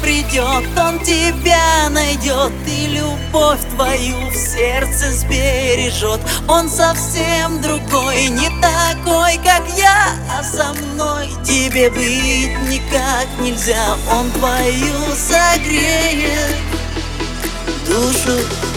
придет, он тебя найдет И любовь твою в сердце сбережет. Он совсем другой, не такой, как я А со мной тебе быть никак нельзя. Он твою согреет душу.